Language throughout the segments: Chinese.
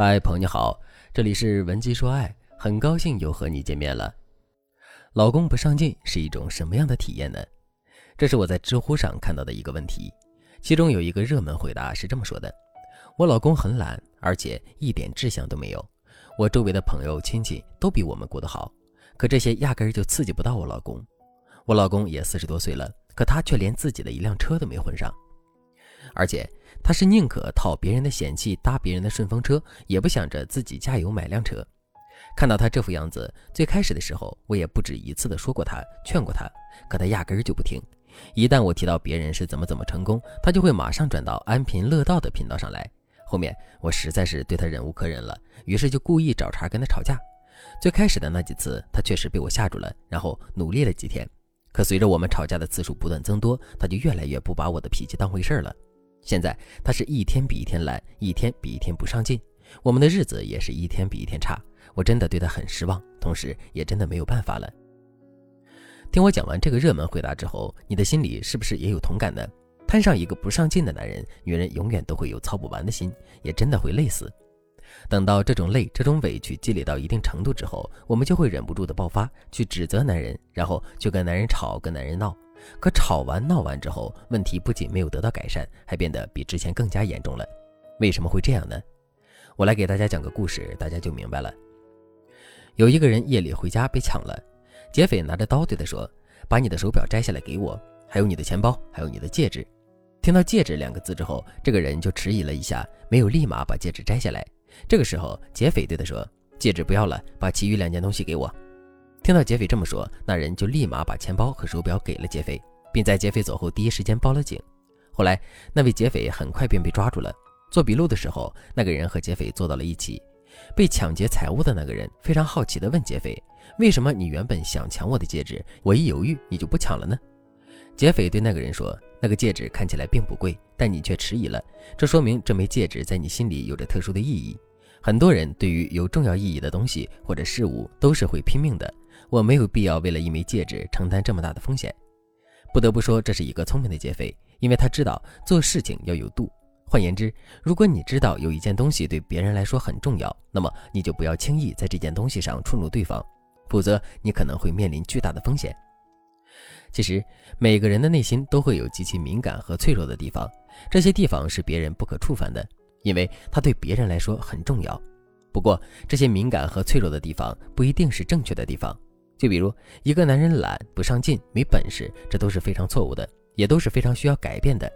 嗨，朋友你好，这里是文姬说爱，很高兴又和你见面了。老公不上进是一种什么样的体验呢？这是我在知乎上看到的一个问题，其中有一个热门回答是这么说的：我老公很懒，而且一点志向都没有。我周围的朋友亲戚都比我们过得好，可这些压根儿就刺激不到我老公。我老公也四十多岁了，可他却连自己的一辆车都没混上。而且他是宁可讨别人的嫌弃，搭别人的顺风车，也不想着自己加油买辆车。看到他这副样子，最开始的时候，我也不止一次的说过他，劝过他，可他压根儿就不听。一旦我提到别人是怎么怎么成功，他就会马上转到安贫乐道的频道上来。后面我实在是对他忍无可忍了，于是就故意找茬跟他吵架。最开始的那几次，他确实被我吓住了，然后努力了几天。可随着我们吵架的次数不断增多，他就越来越不把我的脾气当回事儿了。现在他是一天比一天懒，一天比一天不上进，我们的日子也是一天比一天差。我真的对他很失望，同时也真的没有办法了。听我讲完这个热门回答之后，你的心里是不是也有同感呢？摊上一个不上进的男人，女人永远都会有操不完的心，也真的会累死。等到这种累、这种委屈积累到一定程度之后，我们就会忍不住的爆发，去指责男人，然后就跟男人吵，跟男人闹。可吵完闹完之后，问题不仅没有得到改善，还变得比之前更加严重了。为什么会这样呢？我来给大家讲个故事，大家就明白了。有一个人夜里回家被抢了，劫匪拿着刀对他说：“把你的手表摘下来给我，还有你的钱包，还有你的戒指。”听到“戒指”两个字之后，这个人就迟疑了一下，没有立马把戒指摘下来。这个时候，劫匪对他说：“戒指不要了，把其余两件东西给我。”听到劫匪这么说，那人就立马把钱包和手表给了劫匪，并在劫匪走后第一时间报了警。后来，那位劫匪很快便被抓住了。做笔录的时候，那个人和劫匪坐到了一起。被抢劫财物的那个人非常好奇地问劫匪：“为什么你原本想抢我的戒指，我一犹豫你就不抢了呢？”劫匪对那个人说：“那个戒指看起来并不贵，但你却迟疑了，这说明这枚戒指在你心里有着特殊的意义。很多人对于有重要意义的东西或者事物都是会拼命的。”我没有必要为了一枚戒指承担这么大的风险。不得不说，这是一个聪明的劫匪，因为他知道做事情要有度。换言之，如果你知道有一件东西对别人来说很重要，那么你就不要轻易在这件东西上触怒对方，否则你可能会面临巨大的风险。其实，每个人的内心都会有极其敏感和脆弱的地方，这些地方是别人不可触犯的，因为它对别人来说很重要。不过，这些敏感和脆弱的地方不一定是正确的地方。就比如一个男人懒、不上进、没本事，这都是非常错误的，也都是非常需要改变的。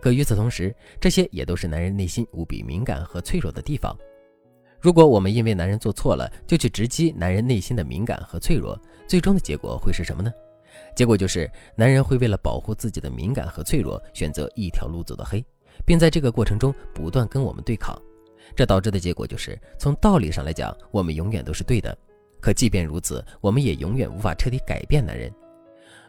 可与此同时，这些也都是男人内心无比敏感和脆弱的地方。如果我们因为男人做错了，就去直击男人内心的敏感和脆弱，最终的结果会是什么呢？结果就是男人会为了保护自己的敏感和脆弱，选择一条路走到黑，并在这个过程中不断跟我们对抗。这导致的结果就是，从道理上来讲，我们永远都是对的。可即便如此，我们也永远无法彻底改变男人。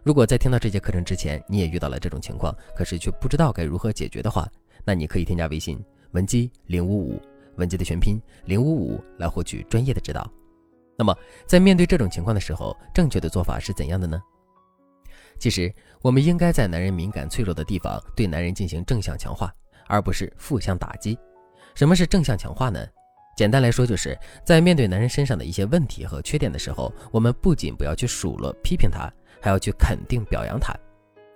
如果在听到这节课程之前，你也遇到了这种情况，可是却不知道该如何解决的话，那你可以添加微信文姬零五五，文姬的全拼零五五，来获取专业的指导。那么，在面对这种情况的时候，正确的做法是怎样的呢？其实，我们应该在男人敏感脆弱的地方，对男人进行正向强化，而不是负向打击。什么是正向强化呢？简单来说，就是在面对男人身上的一些问题和缺点的时候，我们不仅不要去数落、批评他，还要去肯定、表扬他。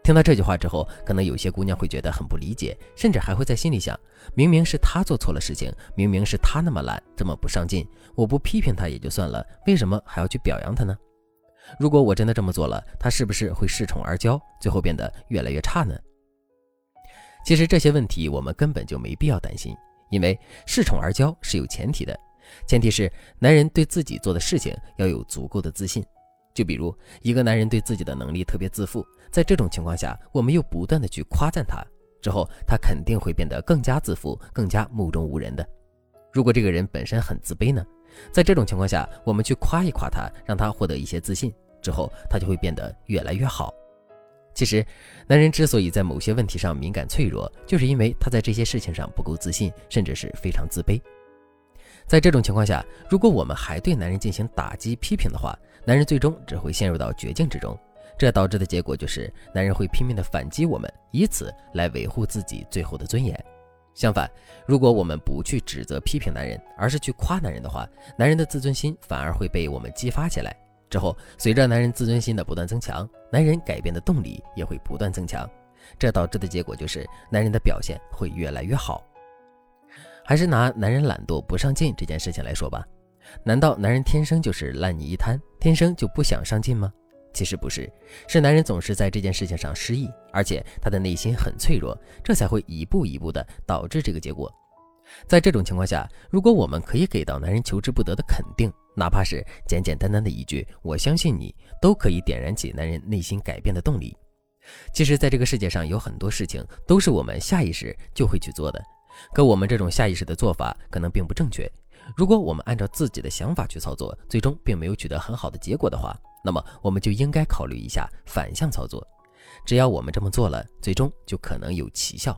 听到这句话之后，可能有些姑娘会觉得很不理解，甚至还会在心里想：明明是他做错了事情，明明是他那么懒、这么不上进，我不批评他也就算了，为什么还要去表扬他呢？如果我真的这么做了，他是不是会恃宠而骄，最后变得越来越差呢？其实这些问题我们根本就没必要担心。因为恃宠而骄是有前提的，前提是男人对自己做的事情要有足够的自信。就比如一个男人对自己的能力特别自负，在这种情况下，我们又不断的去夸赞他，之后他肯定会变得更加自负，更加目中无人的。如果这个人本身很自卑呢，在这种情况下，我们去夸一夸他，让他获得一些自信，之后他就会变得越来越好。其实，男人之所以在某些问题上敏感脆弱，就是因为他在这些事情上不够自信，甚至是非常自卑。在这种情况下，如果我们还对男人进行打击批评的话，男人最终只会陷入到绝境之中。这导致的结果就是，男人会拼命的反击我们，以此来维护自己最后的尊严。相反，如果我们不去指责批评男人，而是去夸男人的话，男人的自尊心反而会被我们激发起来。之后，随着男人自尊心的不断增强，男人改变的动力也会不断增强。这导致的结果就是男人的表现会越来越好。还是拿男人懒惰不上进这件事情来说吧，难道男人天生就是烂泥一滩，天生就不想上进吗？其实不是，是男人总是在这件事情上失意，而且他的内心很脆弱，这才会一步一步的导致这个结果。在这种情况下，如果我们可以给到男人求之不得的肯定，哪怕是简简单单的一句“我相信你”，都可以点燃起男人内心改变的动力。其实，在这个世界上有很多事情都是我们下意识就会去做的，可我们这种下意识的做法可能并不正确。如果我们按照自己的想法去操作，最终并没有取得很好的结果的话，那么我们就应该考虑一下反向操作，只要我们这么做了，最终就可能有奇效。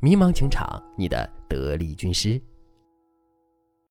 迷茫情场，你的得力军师。